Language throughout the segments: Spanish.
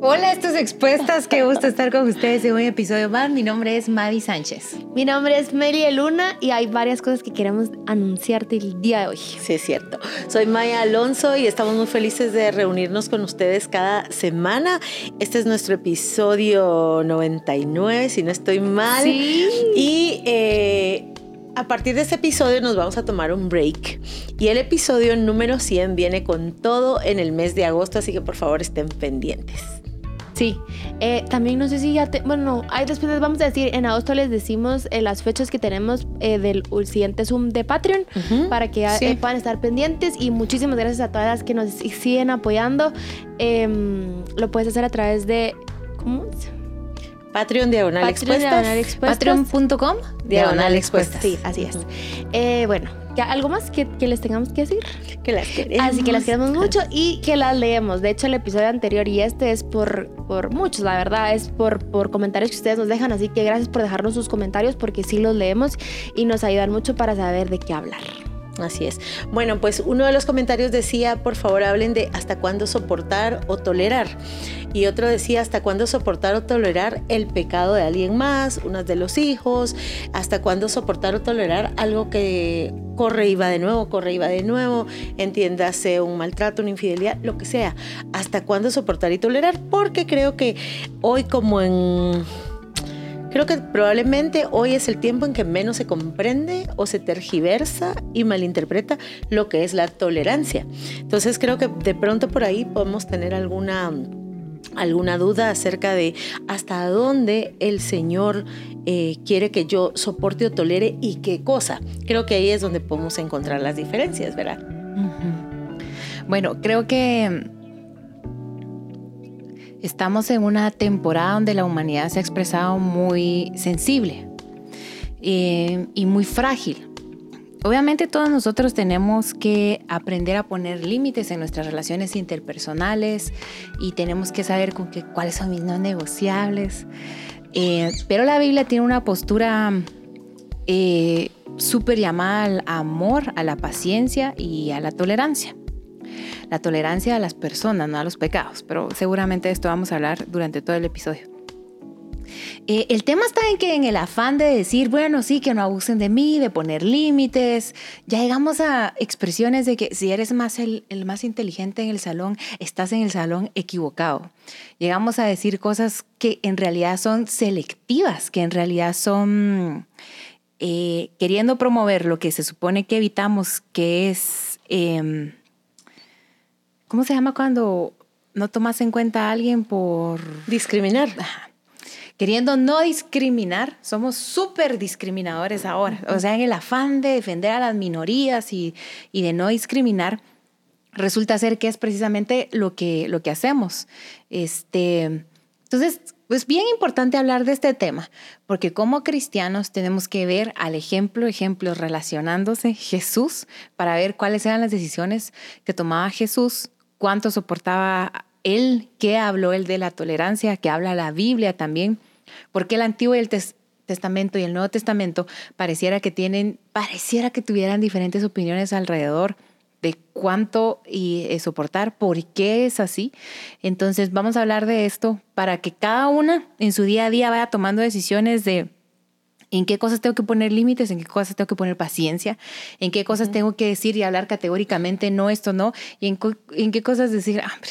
Hola, estos expuestas, qué gusto estar con ustedes en un episodio más. Mi nombre es Mavi Sánchez. Mi nombre es Meli Luna y hay varias cosas que queremos anunciarte el día de hoy. Sí, es cierto. Soy Maya Alonso y estamos muy felices de reunirnos con ustedes cada semana. Este es nuestro episodio 99, si no estoy mal. Sí. Y eh, a partir de este episodio nos vamos a tomar un break. Y el episodio número 100 viene con todo en el mes de agosto, así que por favor estén pendientes. Sí, eh, también no sé si ya te, bueno, ahí después les vamos a decir, en agosto les decimos eh, las fechas que tenemos eh, del siguiente Zoom de Patreon para que sí. eh, puedan estar pendientes y muchísimas gracias a todas las que nos siguen apoyando. Em, lo puedes hacer a través de, ¿cómo? es? Patreon Diagonal Patreon Expuestas. Patreon.com, diagonal expuestas. Sí, así es. Eh, bueno, ¿ya ¿algo más que, que les tengamos que decir? Que las queremos. Así que las queremos mucho y que las leemos. De hecho, el episodio anterior y este es por, por muchos, la verdad, es por, por comentarios que ustedes nos dejan. Así que gracias por dejarnos sus comentarios porque sí los leemos y nos ayudan mucho para saber de qué hablar. Así es. Bueno, pues uno de los comentarios decía, por favor hablen de hasta cuándo soportar o tolerar. Y otro decía, hasta cuándo soportar o tolerar el pecado de alguien más, unas de los hijos, hasta cuándo soportar o tolerar algo que corre y va de nuevo, corre y va de nuevo, entiéndase un maltrato, una infidelidad, lo que sea. Hasta cuándo soportar y tolerar, porque creo que hoy como en Creo que probablemente hoy es el tiempo en que menos se comprende o se tergiversa y malinterpreta lo que es la tolerancia. Entonces creo que de pronto por ahí podemos tener alguna alguna duda acerca de hasta dónde el Señor eh, quiere que yo soporte o tolere y qué cosa. Creo que ahí es donde podemos encontrar las diferencias, ¿verdad? Bueno, creo que estamos en una temporada donde la humanidad se ha expresado muy sensible eh, y muy frágil. Obviamente todos nosotros tenemos que aprender a poner límites en nuestras relaciones interpersonales y tenemos que saber con qué, cuáles son mis no negociables. Eh, pero la Biblia tiene una postura eh, súper llamada al amor, a la paciencia y a la tolerancia. La tolerancia a las personas, no a los pecados, pero seguramente de esto vamos a hablar durante todo el episodio. Eh, el tema está en que en el afán de decir, bueno, sí, que no abusen de mí, de poner límites, ya llegamos a expresiones de que si eres más el, el más inteligente en el salón, estás en el salón equivocado. Llegamos a decir cosas que en realidad son selectivas, que en realidad son eh, queriendo promover lo que se supone que evitamos, que es, eh, ¿cómo se llama cuando no tomas en cuenta a alguien por Discriminar. queriendo no discriminar, somos súper discriminadores ahora. O sea, en el afán de defender a las minorías y, y, de no discriminar, resulta ser que es precisamente lo que, lo que hacemos. Este, entonces, es bien importante hablar de este tema, porque como cristianos tenemos que ver al ejemplo, ejemplos relacionándose Jesús para ver cuáles eran las decisiones que tomaba Jesús, cuánto soportaba él, qué habló él de la tolerancia, que habla la Biblia también, porque el Antiguo y el tes Testamento y el Nuevo Testamento pareciera que tienen, pareciera que tuvieran diferentes opiniones alrededor de cuánto y eh, soportar, por qué es así. Entonces vamos a hablar de esto para que cada una en su día a día vaya tomando decisiones de en qué cosas tengo que poner límites, en qué cosas tengo que poner paciencia, en qué cosas tengo que decir y hablar categóricamente, no, esto no, y en, en qué cosas decir, ah, hombre,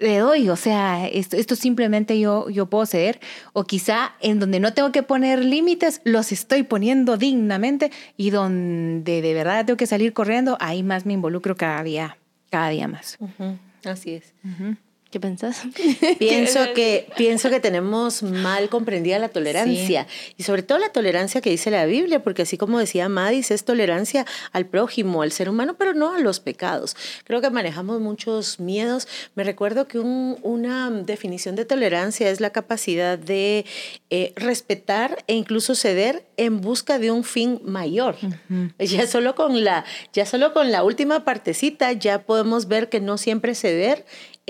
le doy, o sea, esto, esto simplemente yo, yo puedo ceder, o quizá en donde no tengo que poner límites, los estoy poniendo dignamente, y donde de verdad tengo que salir corriendo, ahí más me involucro cada día, cada día más. Uh -huh. Así es. Uh -huh. ¿Qué pensás? Pienso que, pienso que tenemos mal comprendida la tolerancia sí. y sobre todo la tolerancia que dice la Biblia, porque así como decía Madis, es tolerancia al prójimo, al ser humano, pero no a los pecados. Creo que manejamos muchos miedos. Me recuerdo que un, una definición de tolerancia es la capacidad de eh, respetar e incluso ceder en busca de un fin mayor. Uh -huh. Ya solo con la, ya solo con la última partecita ya podemos ver que no siempre ceder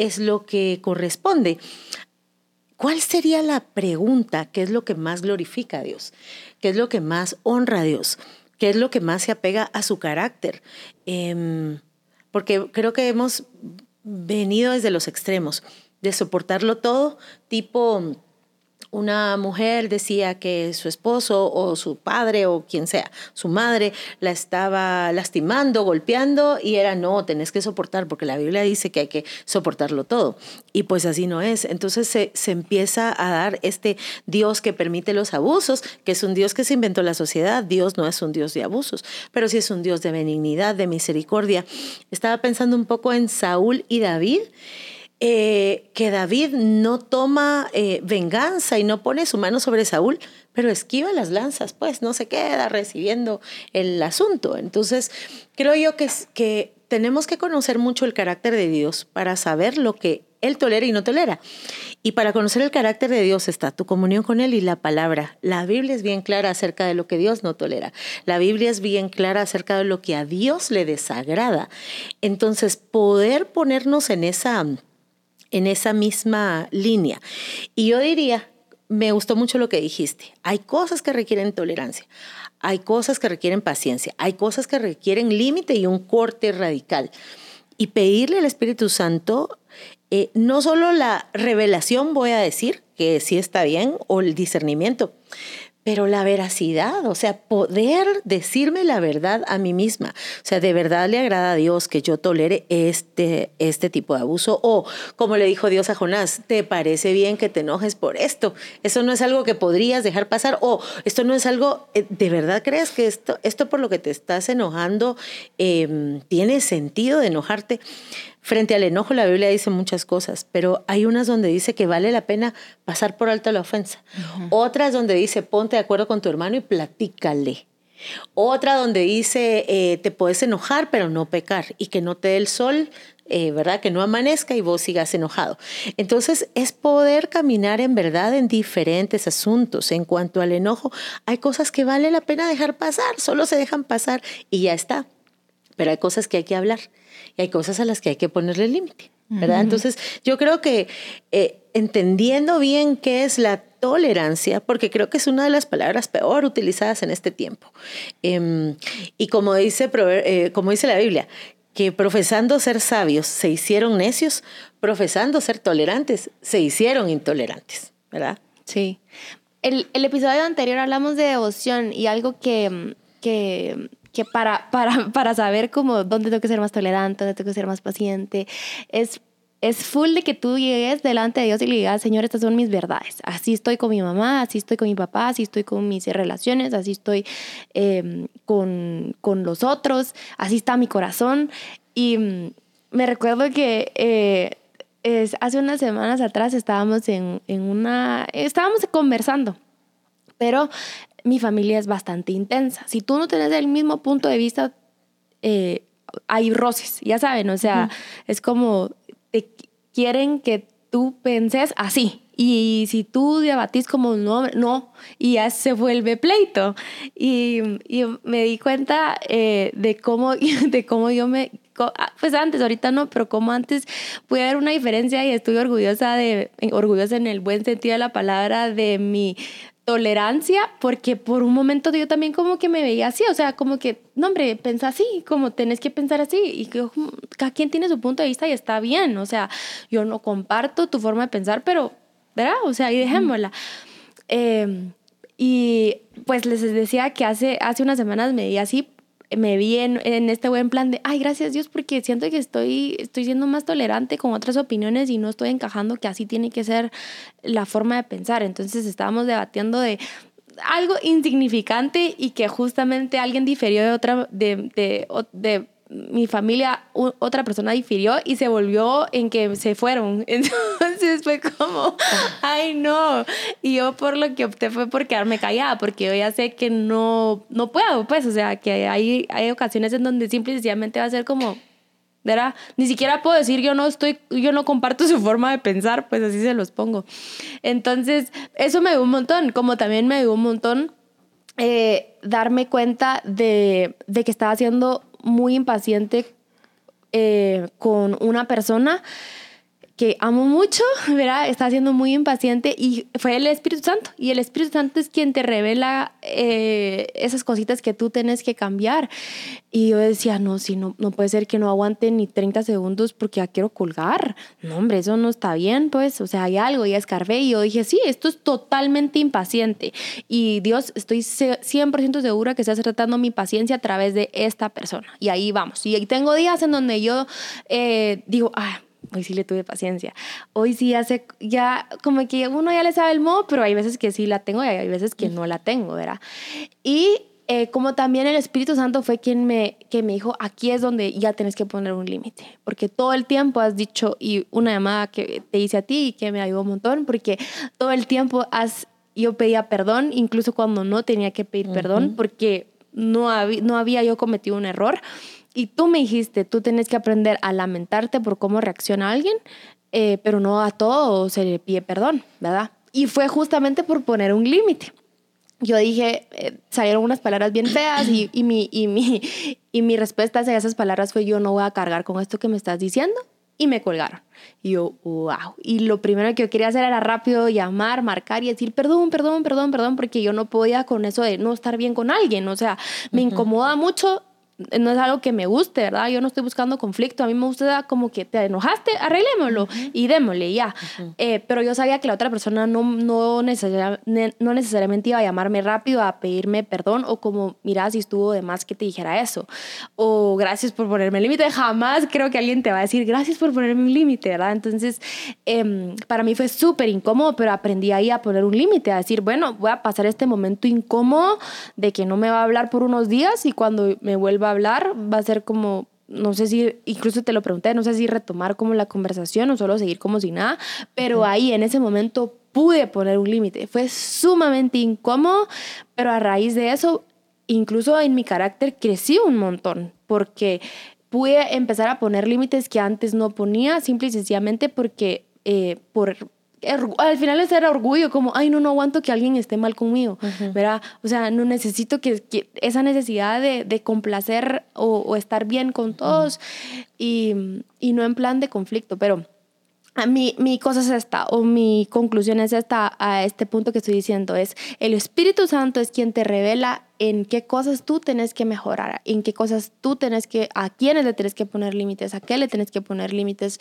es lo que corresponde. ¿Cuál sería la pregunta? ¿Qué es lo que más glorifica a Dios? ¿Qué es lo que más honra a Dios? ¿Qué es lo que más se apega a su carácter? Eh, porque creo que hemos venido desde los extremos. de soportarlo todo, tipo una mujer decía que su esposo o su padre o quien sea, su madre, la estaba lastimando, golpeando y era no, tenés que soportar porque la Biblia dice que hay que soportarlo todo. Y pues así no es. Entonces se, se empieza a dar este Dios que permite los abusos, que es un Dios que se inventó la sociedad. Dios no es un Dios de abusos, pero sí es un Dios de benignidad, de misericordia. Estaba pensando un poco en Saúl y David. Eh, que David no toma eh, venganza y no pone su mano sobre Saúl, pero esquiva las lanzas, pues no se queda recibiendo el asunto. Entonces, creo yo que, que tenemos que conocer mucho el carácter de Dios para saber lo que Él tolera y no tolera. Y para conocer el carácter de Dios está tu comunión con Él y la palabra. La Biblia es bien clara acerca de lo que Dios no tolera. La Biblia es bien clara acerca de lo que a Dios le desagrada. Entonces, poder ponernos en esa en esa misma línea. Y yo diría, me gustó mucho lo que dijiste, hay cosas que requieren tolerancia, hay cosas que requieren paciencia, hay cosas que requieren límite y un corte radical. Y pedirle al Espíritu Santo eh, no solo la revelación, voy a decir, que sí está bien, o el discernimiento, pero la veracidad, o sea, poder decirme la verdad a mí misma. O sea, de verdad le agrada a Dios que yo tolere este, este tipo de abuso. O, como le dijo Dios a Jonás, ¿te parece bien que te enojes por esto? Eso no es algo que podrías dejar pasar. O, esto no es algo, eh, ¿de verdad crees que esto, esto por lo que te estás enojando em, tiene sentido de enojarte? Frente al enojo la Biblia dice muchas cosas, pero hay unas donde dice que vale la pena pasar por alto la ofensa. Otras donde dice ponte de acuerdo con tu hermano y platícale. Otra donde dice eh, te puedes enojar pero no pecar y que no te dé el sol, eh, ¿verdad? Que no amanezca y vos sigas enojado. Entonces es poder caminar en verdad en diferentes asuntos. En cuanto al enojo, hay cosas que vale la pena dejar pasar, solo se dejan pasar y ya está. Pero hay cosas que hay que hablar y hay cosas a las que hay que ponerle límite, ¿verdad? Entonces, yo creo que eh, entendiendo bien qué es la tolerancia, porque creo que es una de las palabras peor utilizadas en este tiempo. Em, y como dice, eh, como dice la Biblia, que profesando ser sabios se hicieron necios, profesando ser tolerantes se hicieron intolerantes, ¿verdad? Sí. El, el episodio anterior hablamos de devoción y algo que, que que para, para, para saber cómo, dónde tengo que ser más tolerante, dónde tengo que ser más paciente, es es full de que tú llegues delante de Dios y le digas, Señor, estas son mis verdades. Así estoy con mi mamá, así estoy con mi papá, así estoy con mis relaciones, así estoy em, con, con, los otros, así está mi corazón. Y mm, me recuerdo que eh, es, hace unas semanas atrás estábamos en, en una, estábamos conversando, pero mi familia es bastante intensa. Si tú no tienes el mismo punto de vista, eh, hay roces, ya saben, o sea, es como te quieren que tú penses así. Y si tú debatís como no, no, y ya se vuelve pleito. Y, y me di cuenta eh, de, cómo, de cómo yo me, ah, pues antes, ahorita no, pero como antes pude ver una diferencia y estoy orgullosa de, orgullosa en el buen sentido de la palabra, de mi tolerancia, porque por un momento yo también como que me veía así, o sea, como que, no hombre, pensa así, como tenés que pensar así, y que cada quien tiene su punto de vista y está bien, o sea, yo no comparto tu forma de pensar, pero, ¿verdad? O sea, y dejémosla. Em, y pues les decía que hace, hace unas semanas me di así me vi en, este buen plan de, ay, gracias Dios, porque siento que estoy, estoy siendo más tolerante con otras opiniones y no estoy encajando que así tiene que ser la forma de pensar. Entonces estábamos debatiendo de algo insignificante y que justamente alguien difirió de otra, de, de, de mi familia, otra persona difirió y se volvió en que se fueron. Entonces fue como, ay no. Y yo por lo que opté fue por quedarme callada, porque yo ya sé que no, no puedo, pues, o sea, que hay, hay ocasiones en donde simple y sencillamente va a ser como, ¿verdad? Ni siquiera puedo decir yo no estoy, yo no comparto su forma de pensar, pues así se los pongo. Entonces, eso me dio un montón, como también me dio un montón eh, darme cuenta de, de que estaba haciendo muy impaciente eh, con una persona que amo mucho, ¿verdad? Está siendo muy impaciente y fue el Espíritu Santo. Y el Espíritu Santo es quien te revela eh, esas cositas que tú tienes que cambiar. Y yo decía, no, si no, no puede ser que no aguante ni 30 segundos porque ya quiero colgar. No, hombre, eso no está bien, pues. O sea, hay algo, ya escarbé. Y yo dije, sí, esto es totalmente impaciente. Y Dios, estoy 100% segura que estás tratando mi paciencia a través de esta persona. Y ahí vamos. Y tengo días en donde yo eh, digo, ah, hoy sí le tuve paciencia. Hoy sí hace, ya como que uno ya le sabe el modo, pero hay veces que sí la tengo y hay veces que no la tengo, ¿verdad? Y eh, como también el Espíritu Santo fue quien me, que me dijo, aquí es donde ya tienes que poner un límite, porque todo el tiempo has dicho, y una llamada que te hice a ti y que me ayudó un montón, porque todo el tiempo has, yo pedía perdón, incluso cuando no tenía que pedir perdón, porque no, no había yo cometido un error. Y tú me dijiste, tú tienes que aprender a lamentarte por cómo reacciona alguien, eh, pero no a todo se le pide perdón, ¿verdad? Y fue justamente por poner un límite. Yo dije, eh, salieron unas palabras bien feas y, y, mi, y, mi, y mi respuesta a esas palabras fue, yo no voy a cargar con esto que me estás diciendo. Y me colgaron. Y yo, wow. Y lo primero que yo quería hacer era rápido llamar, marcar y decir, perdón, perdón, perdón, perdón, porque yo no podía con eso de no estar bien con alguien. O sea, me incomoda mucho no es algo que me guste, ¿verdad? Yo no estoy buscando conflicto, a mí me gusta como que te enojaste, arreglémoslo y démosle ya. Eh, pero yo sabía que la otra persona no, no, no necesariamente iba a llamarme rápido a pedirme perdón o como, mira, si estuvo de más que te dijera eso. O gracias por ponerme límite. Jamás creo que alguien te va a decir gracias por ponerme un límite, ¿verdad? Entonces, em, para mí fue súper incómodo, pero aprendí ahí a poner un límite, a decir, bueno, voy a pasar este momento incómodo de que no me va a hablar por unos días y cuando me vuelva hablar, va a ser como, no sé si, incluso te lo pregunté, no sé si retomar como la conversación o solo seguir como si nada, pero ahí en ese momento pude poner un límite. Fue sumamente incómodo, pero a raíz de eso, incluso en mi carácter crecí un montón, porque pude empezar a poner límites que antes no ponía, simple y sencillamente porque eh, por al final es era orgullo, como, ay, no, no aguanto que alguien esté mal conmigo, ¿verdad? O sea, no necesito que, esa necesidad de, de complacer o, estar bien con todos y, y, no en plan de conflicto, pero mi, mi cosa es esta, o mi conclusión es esta a este punto que estoy diciendo, es el Espíritu Santo es quien te revela en qué cosas tú tienes que mejorar, en qué cosas tú tienes que, a quiénes le tienes que poner límites, a qué le tienes que poner límites,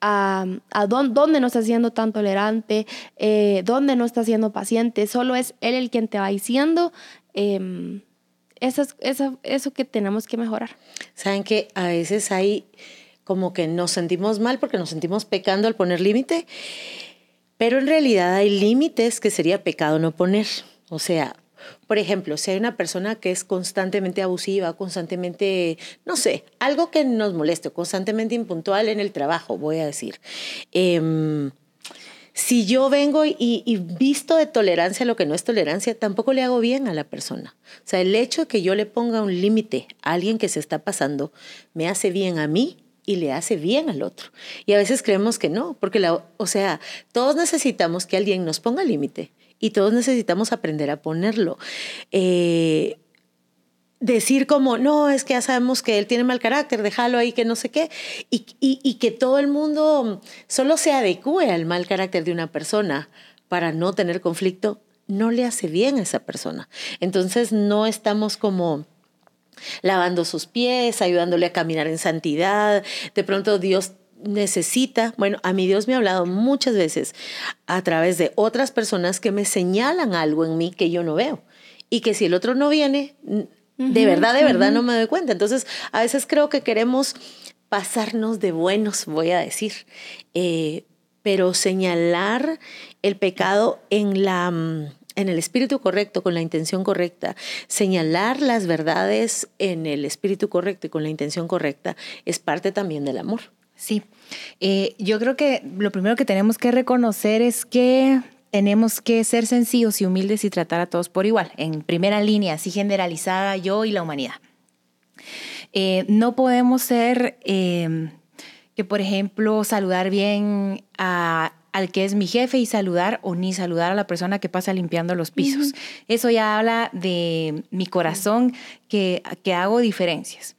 a, a dónde, no estás siendo tan tolerante, eh, dónde no estás siendo paciente, solo es Él el quien te va diciendo. Eh, eso, eso, eso que tenemos que mejorar. Saben que a veces hay como que nos sentimos mal porque nos sentimos pecando al poner límite, pero en realidad hay límites que sería pecado no poner. O sea, por ejemplo, si hay una persona que es constantemente abusiva, constantemente, no sé, algo que nos moleste, constantemente impuntual en el trabajo, voy a decir. Em, si yo vengo y, y, visto de tolerancia lo que no es tolerancia, tampoco le hago bien a la persona. O sea, el hecho de que yo le ponga un límite a alguien que se está pasando, me hace bien a mí y le hace bien al otro. Y a veces creemos que no, porque la, o sea, todos necesitamos que alguien nos ponga límite y todos necesitamos aprender a ponerlo. Eh, decir como, no, es que ya sabemos que él tiene mal carácter, déjalo ahí, que no sé qué, y, y que todo el mundo solo se adecue al mal carácter de una persona para no tener conflicto, no le hace bien a esa persona. Entonces no estamos como lavando sus pies, ayudándole a caminar en santidad. De pronto Dios necesita, bueno, a mí Dios me ha hablado muchas veces a través de otras personas que me señalan algo en mí que yo no veo y que si el otro no viene, de verdad, de verdad no me doy cuenta. Entonces, a veces creo que queremos pasarnos de buenos, voy a decir, eh, pero señalar el pecado en la mm, en el espíritu correcto, con la intención correcta, señalar las verdades en el espíritu correcto y con la intención correcta es parte también del amor. Sí, eh, yo creo que lo primero que tenemos que reconocer es que tenemos que ser sencillos y humildes y tratar a todos por igual, en primera línea, así generalizada yo y la humanidad. Eh, no podemos ser eh, que, por ejemplo, saludar bien a al que es mi jefe y saludar o ni saludar a la persona que pasa limpiando los pisos. Eso ya habla de mi corazón que, que hago diferencias.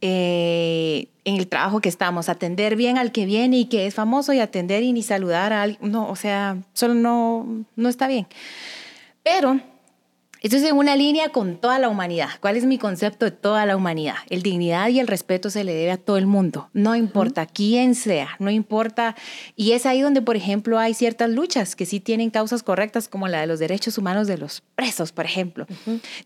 eh, en el trabajo que estamos, atender bien al que viene y que es famoso y atender y ni saludar a alguien, no, o sea, solo no, no está bien. Pero esto es en una línea con toda la humanidad. ¿Cuál es mi concepto de toda la humanidad? El dignidad y el respeto se le debe a todo el mundo, no importa quién sea, no importa. Y es ahí donde, por ejemplo, hay ciertas luchas que sí tienen causas correctas, como la de los derechos humanos de los presos, por ejemplo.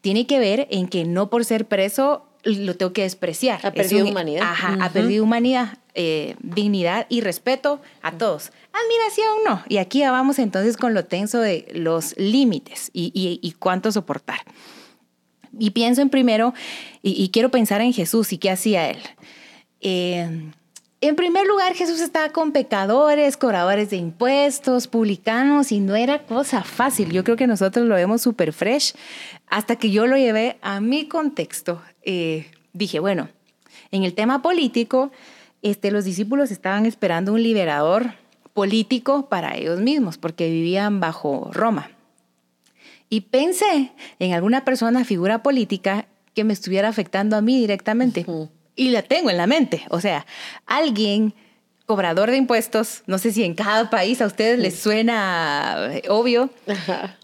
Tiene que ver en que no por ser preso lo tengo que despreciar. Ha perdido humanidad. Ajá, ha perdido humanidad, eh, dignidad y respeto a todos. Admiración no. Y aquí ya vamos entonces con lo tenso de los límites y, cuánto soportar. Y pienso en primero, y, quiero pensar en Jesús y qué hacía él. Eh, en primer lugar, Jesús estaba con pecadores, cobradores de impuestos, publicanos, y no era cosa fácil. Yo creo que nosotros lo vemos súper fresh. Hasta que yo lo llevé a mi contexto, eh, dije, bueno, en el tema político, este, los discípulos estaban esperando un liberador político para ellos mismos, porque vivían bajo Roma. Y pensé en alguna persona, figura política, que me estuviera afectando a mí directamente y la tengo en la mente. O sea, alguien cobrador de impuestos, no sé si en cada país a ustedes les suena eh, obvio,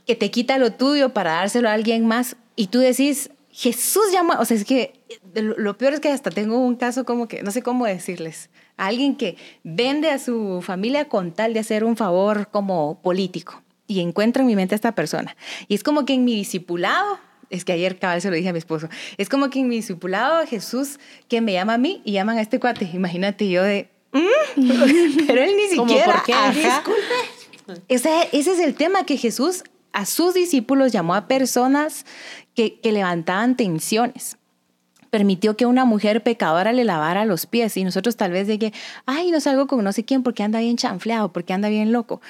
que te quita lo tuyo para dárselo a alguien más y tú decís, Jesús llama, o sea, es que lo peor es que hasta tengo un caso como que, no sé cómo decirles, alguien que vende a su familia con tal de hacer un favor como político y encuentro en mi mente a esta persona. Y es como que en mi discipulado es que ayer cabal se lo dije a mi esposo, es como que en mi discipulado Jesús que me llama a mí y llaman a este cuate, imagínate yo de, mm", pero él ni siquiera, ¿por qué? Ese, ese es el tema que Jesús a sus discípulos llamó a personas que, que levantaban tensiones permitió que una mujer pecadora le lavara los pies y nosotros tal vez de que, ay, no salgo con no sé quién porque anda bien chanfleado, porque anda bien loco.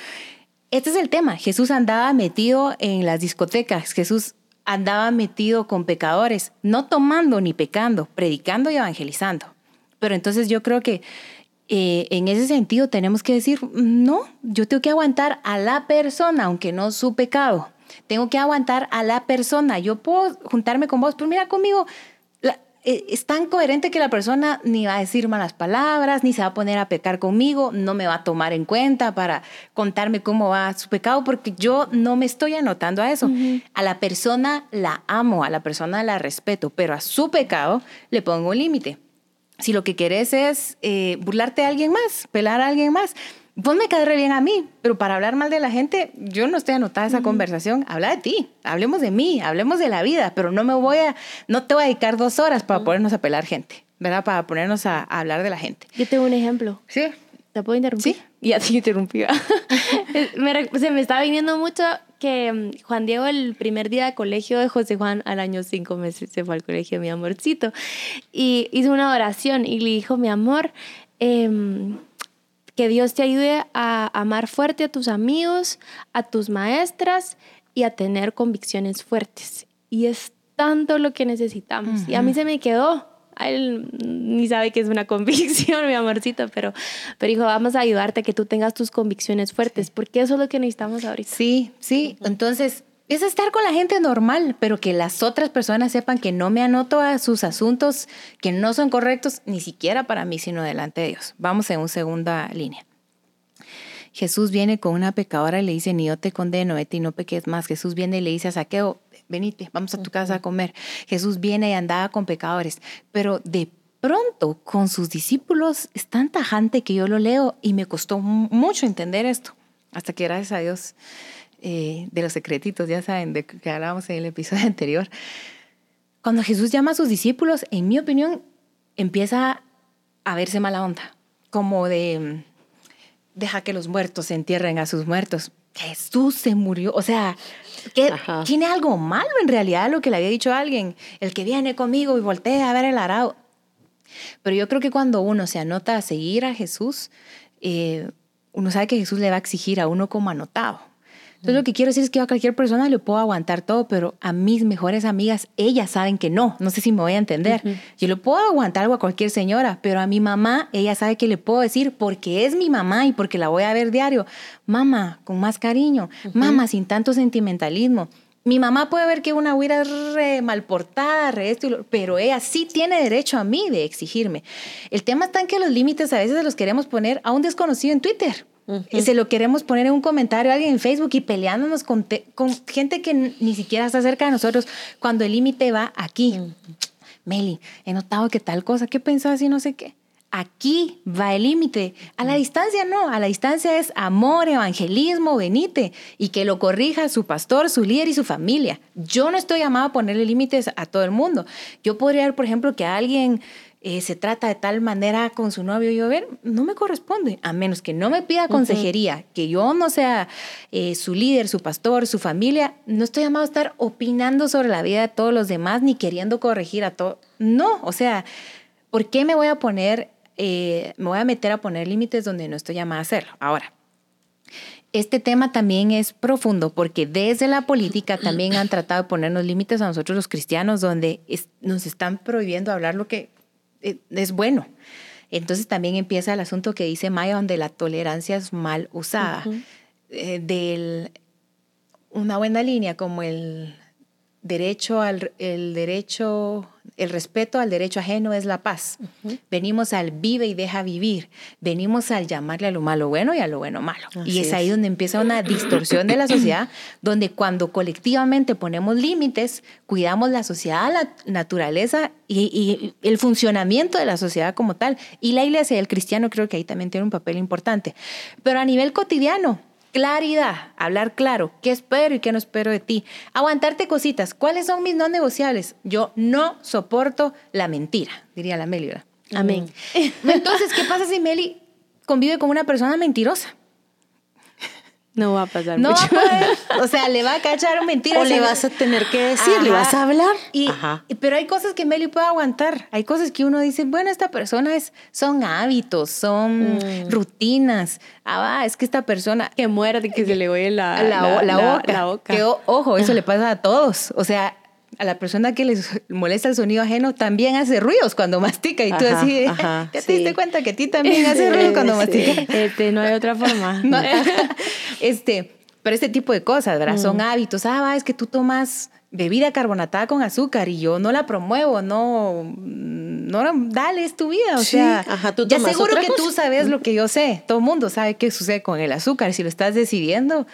Este es el tema. Jesús andaba metido en las discotecas. Jesús andaba metido con pecadores, no tomando ni pecando, predicando y evangelizando. Pero entonces yo creo que eh, en ese sentido tenemos que decir, no, yo tengo que aguantar a la persona, aunque no su pecado. Tengo que aguantar a la persona. Yo puedo juntarme con vos, pero mira conmigo, es tan coherente que la persona ni va a decir malas palabras, ni se va a poner a pecar conmigo, no me va a tomar en cuenta para contarme cómo va su pecado, porque yo no me estoy anotando a eso. A la persona la amo, a la persona la respeto, pero a su pecado le pongo un límite. Si lo que quieres es eh, burlarte de alguien más, pelar a alguien más, vos me caes bien a mí, pero para hablar mal de la gente, yo no estoy anotada esa conversación. Habla de ti, hablemos de mí, hablemos de la vida, pero no me voy a, no te voy a dedicar dos horas para ponernos a pelar gente, ¿verdad? Para ponernos a, hablar de la gente. Yo tengo un ejemplo. Sí. ¿Te puedo interrumpir? Sí. Ya te interrumpí. se me está viniendo mucho que mm, Juan Diego el primer día de colegio de José Juan al año cinco meses se fue al colegio mi amorcito y hizo una oración y le dijo mi amor eh, que Dios te ayude a amar fuerte a tus amigos, a tus maestras y a tener convicciones fuertes. Y es tanto lo que necesitamos. Y a mí se me quedó. él ni sabe que es una convicción, mi amorcito, pero, pero hijo, vamos a ayudarte a que tú tengas tus convicciones fuertes, porque eso es lo que necesitamos ahorita. Sí, sí. Entonces, es estar con la gente normal, pero que las otras personas sepan que no me anoto a sus asuntos que no son correctos, ni siquiera para mí, sino delante de Dios. Vamos en una segunda línea. Jesús viene con una pecadora y le dice, ni yo te condeno, vete y no peques más. Jesús viene y le dice a Saqueo, venite, vamos a tu casa a comer. Jesús viene y andaba con pecadores, pero de pronto con sus discípulos es tan tajante que yo lo leo y me costó mucho entender esto, hasta que gracias a Dios eh, de los secretitos, ya saben, de que hablábamos en el episodio anterior. Cuando Jesús llama a sus discípulos, en mi opinión, empieza a verse mala onda, como de, deja que los muertos se entierren a sus muertos. Jesús se murió, o sea, que tiene algo malo en realidad lo que le había dicho a alguien, el que viene conmigo y voltea a ver el arado. Pero yo creo que cuando uno se anota a seguir a Jesús, eh, uno sabe que Jesús le va a exigir a uno como anotado. Entonces lo que quiero decir es que a cualquier persona le puedo aguantar todo, pero a mis mejores amigas, ellas saben que no. No sé si me voy a entender. Yo le puedo aguantar algo a cualquier señora, pero a mi mamá, ella sabe que le puedo decir porque es mi mamá y porque la voy a ver diario. Mamá, con más cariño. Mamá, sin tanto sentimentalismo. Mi mamá puede ver que una huira es re mal portada, re esto, y lo- pero ella sí tiene derecho a mí de exigirme. El tema está en que los límites a veces se los queremos poner a un desconocido en Twitter. Y Se lo queremos poner en un comentario a alguien en Facebook y peleándonos con, te- con gente que ni siquiera está cerca de nosotros cuando el límite va aquí. Meli, he notado que tal cosa, ¿qué pensás y no sé qué? Aquí va el límite. A la distancia no, a la distancia es amor, evangelismo, venite y que lo corrija su pastor, su líder y su familia. Yo no estoy llamado a ponerle límites a todo el mundo. Yo podría ver, por ejemplo, que alguien eh, se trata de tal manera con su novio y yo, a ver, no me corresponde, a menos que no me pida consejería, que yo no sea eh, su líder, su pastor, su familia, no estoy llamado a estar opinando sobre la vida de todos los demás ni queriendo corregir a todo. No, o sea, ¿por qué me voy a poner, eh, me voy a meter a poner límites donde no estoy llamada a hacerlo? Ahora, este tema también es profundo porque desde la política también han tratado de ponernos límites a nosotros los cristianos donde es- nos están prohibiendo hablar lo que es bueno. Entonces también empieza el asunto que dice Maya donde la tolerancia es mal usada. Eh, del, una buena línea como el derecho al el derecho el respeto al derecho ajeno es la paz. Venimos al vive y deja vivir. Venimos al llamarle a lo malo bueno y a lo bueno malo. y es ahí donde empieza una distorsión de la sociedad, donde cuando colectivamente ponemos límites, cuidamos la sociedad, la naturaleza y, y el funcionamiento de la sociedad como tal. Y la iglesia y el cristiano creo que ahí también tiene un papel importante. Pero a nivel cotidiano, claridad, hablar claro, qué espero y qué no espero de ti. Aguantarte cositas. ¿Cuáles son mis no negociables? Yo no soporto la mentira, diría la Meli. ¿verdad? Amén. Entonces, ¿qué pasa si Meli convive con una persona mentirosa? No va a pasar No va mucho. a poder, o sea, le va a cachar mentiras. O le vas a tener que decir, le vas a hablar. Y, Ajá. y- pero hay cosas que Meli puede aguantar. Hay cosas que uno dice, bueno, esta persona es, son hábitos, son Mm. rutinas. Ah, va, es que esta persona que muerde, que se le oye la, la, la boca. la boca. Que, ojo, eso le pasa a todos. O sea, a la persona que les molesta el sonido ajeno también hace ruidos cuando mastica. Y tú Ajá, así, ajá, ¿ya te sí. diste cuenta que a ti también hace ruido cuando Sí. masticas? Este, no hay otra forma. No, este, pero este tipo de cosas, ¿verdad? Mm. Son hábitos. Ah, va, es que tú tomas bebida carbonatada con azúcar y yo no la promuevo, no, no, dale, es tu vida. O Sí, sea, ajá, tú ya seguro que tú cosa. sabes lo que yo sé. Todo el mundo sabe qué sucede con el azúcar. Si lo estás decidiendo,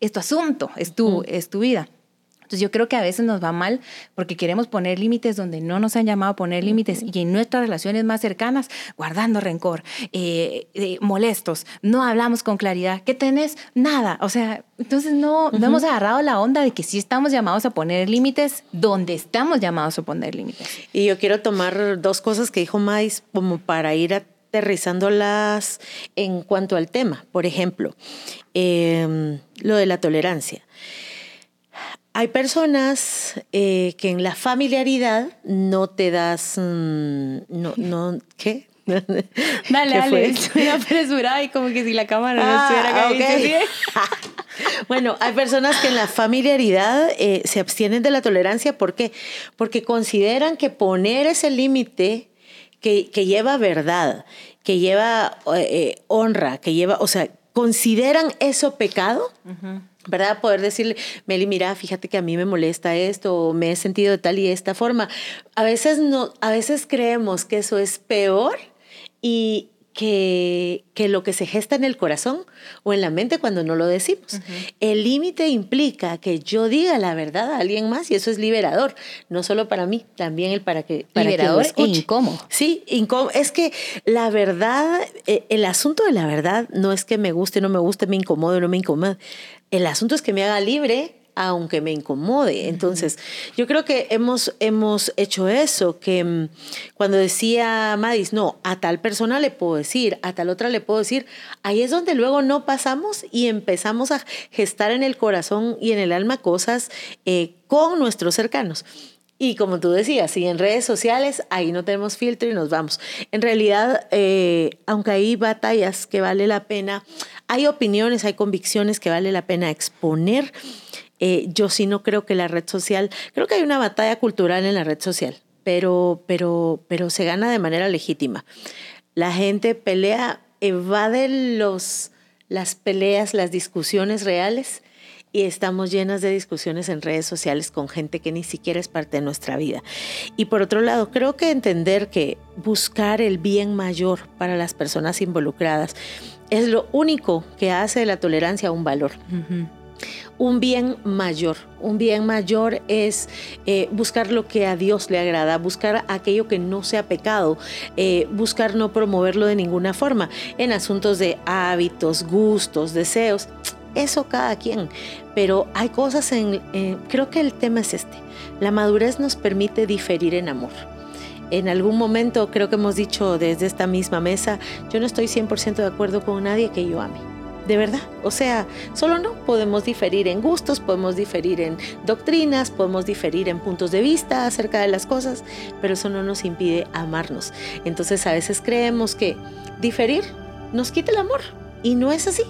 es tu asunto, es tu, es tu vida. Entonces yo creo que a veces nos va mal porque queremos poner límites donde no nos han llamado a poner límites y en nuestras relaciones más cercanas, guardando rencor, eh, eh, molestos, no hablamos con claridad. ¿Qué tenés? Nada. O sea, entonces no, no hemos agarrado la onda de que sí estamos llamados a poner límites donde estamos llamados a poner límites. Y yo quiero tomar dos cosas que dijo Mais como para ir aterrizándolas en cuanto al tema. Por ejemplo, eh, lo de la tolerancia. Hay personas eh, que en la familiaridad no te das, mm, no, no, ¿qué? Dale, ¿Qué dale. Estoy apresurada y como que si la cámara no Ah, estuviera acá. ok. dice, bueno, hay personas que en la familiaridad eh, se abstienen de la tolerancia. ¿Por qué? Porque consideran que poner ese límite que, que lleva verdad, que lleva eh, honra, que lleva, o sea, consideran eso pecado. ¿Verdad? Poder decirle, Meli, mira, fíjate que a mí me molesta esto, o me he sentido de tal y esta forma. A veces no, a veces creemos que eso es peor y que, que lo que se gesta en el corazón o en la mente cuando no lo decimos. El límite implica que yo diga la verdad a alguien más y eso es liberador, no solo para mí, también el para que para quien lo Liberador e escuche. incómodo. Sí, incómodo. Es que la verdad, eh, el asunto de la verdad no es que me guste, no me guste, me incomode o no me incomode. El asunto es que me haga libre aunque me incomode. Entonces, yo creo que hemos, hemos hecho eso, que mm, cuando decía Madis, no, a tal persona le puedo decir, a tal otra le puedo decir, ahí es donde luego no pasamos y empezamos a gestar en el corazón y en el alma cosas eh, con nuestros cercanos. Y como tú decías, si en redes sociales, ahí no tenemos filtro y nos vamos. En realidad, eh, aunque hay batallas que vale la pena, hay opiniones, hay convicciones que vale la pena exponer. Eh, yo sí no creo que la red social, creo que hay una batalla cultural en la red social, pero, pero, pero se gana de manera legítima. La gente pelea, evade los, las peleas, las discusiones reales y estamos llenas de discusiones en redes sociales con gente que ni siquiera es parte de nuestra vida. Y por otro lado, creo que entender que buscar el bien mayor para las personas involucradas es lo único que hace de la tolerancia un valor un bien mayor. Un bien mayor es eh, buscar lo que a Dios le agrada, buscar aquello que no sea pecado, eh, buscar no promoverlo de ninguna forma en asuntos de hábitos, gustos, deseos. Eso cada quien. Pero hay cosas en... creo que el tema es este. La madurez nos permite diferir en amor. En algún momento creo que hemos dicho desde esta misma mesa, yo no estoy 100% de acuerdo con nadie que yo ame de verdad. O sea, solo no, podemos diferir en gustos, podemos diferir en doctrinas, podemos diferir en puntos de vista acerca de las cosas, pero eso no nos impide amarnos. Entonces a veces creemos que diferir nos quita el amor y no es así.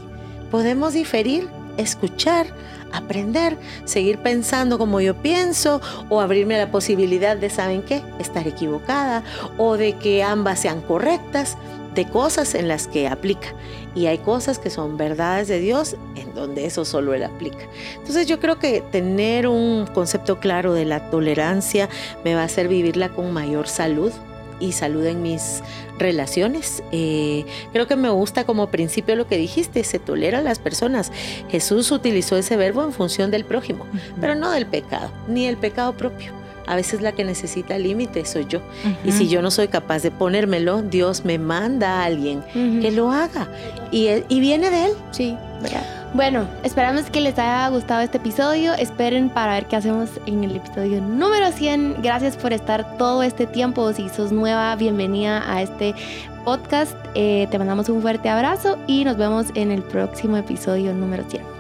Podemos diferir, escuchar, aprender, seguir pensando como yo pienso o abrirme a la posibilidad de, ¿saben qué?, estar equivocada o de que ambas sean correctas de cosas en las que aplica y hay cosas que son verdades de Dios en donde eso solo Él aplica. Entonces yo creo que tener un concepto claro de la tolerancia me va a hacer vivirla con mayor salud y salud en mis relaciones. Eh, creo que me gusta como principio lo que dijiste, se tolera a las personas. Jesús utilizó ese verbo en función del prójimo, pero no del pecado, ni el pecado propio a veces la que necesita límite soy yo. Y si yo no soy capaz de ponérmelo, Dios me manda a alguien que lo haga. Y, y, viene de Él. Sí. Bueno, esperamos que les haya gustado este episodio. Esperen para ver qué hacemos en el episodio número 100. Gracias por estar todo este tiempo. Si sos nueva, bienvenida a este podcast. Eh, te mandamos un fuerte abrazo y nos vemos en el próximo episodio número 100.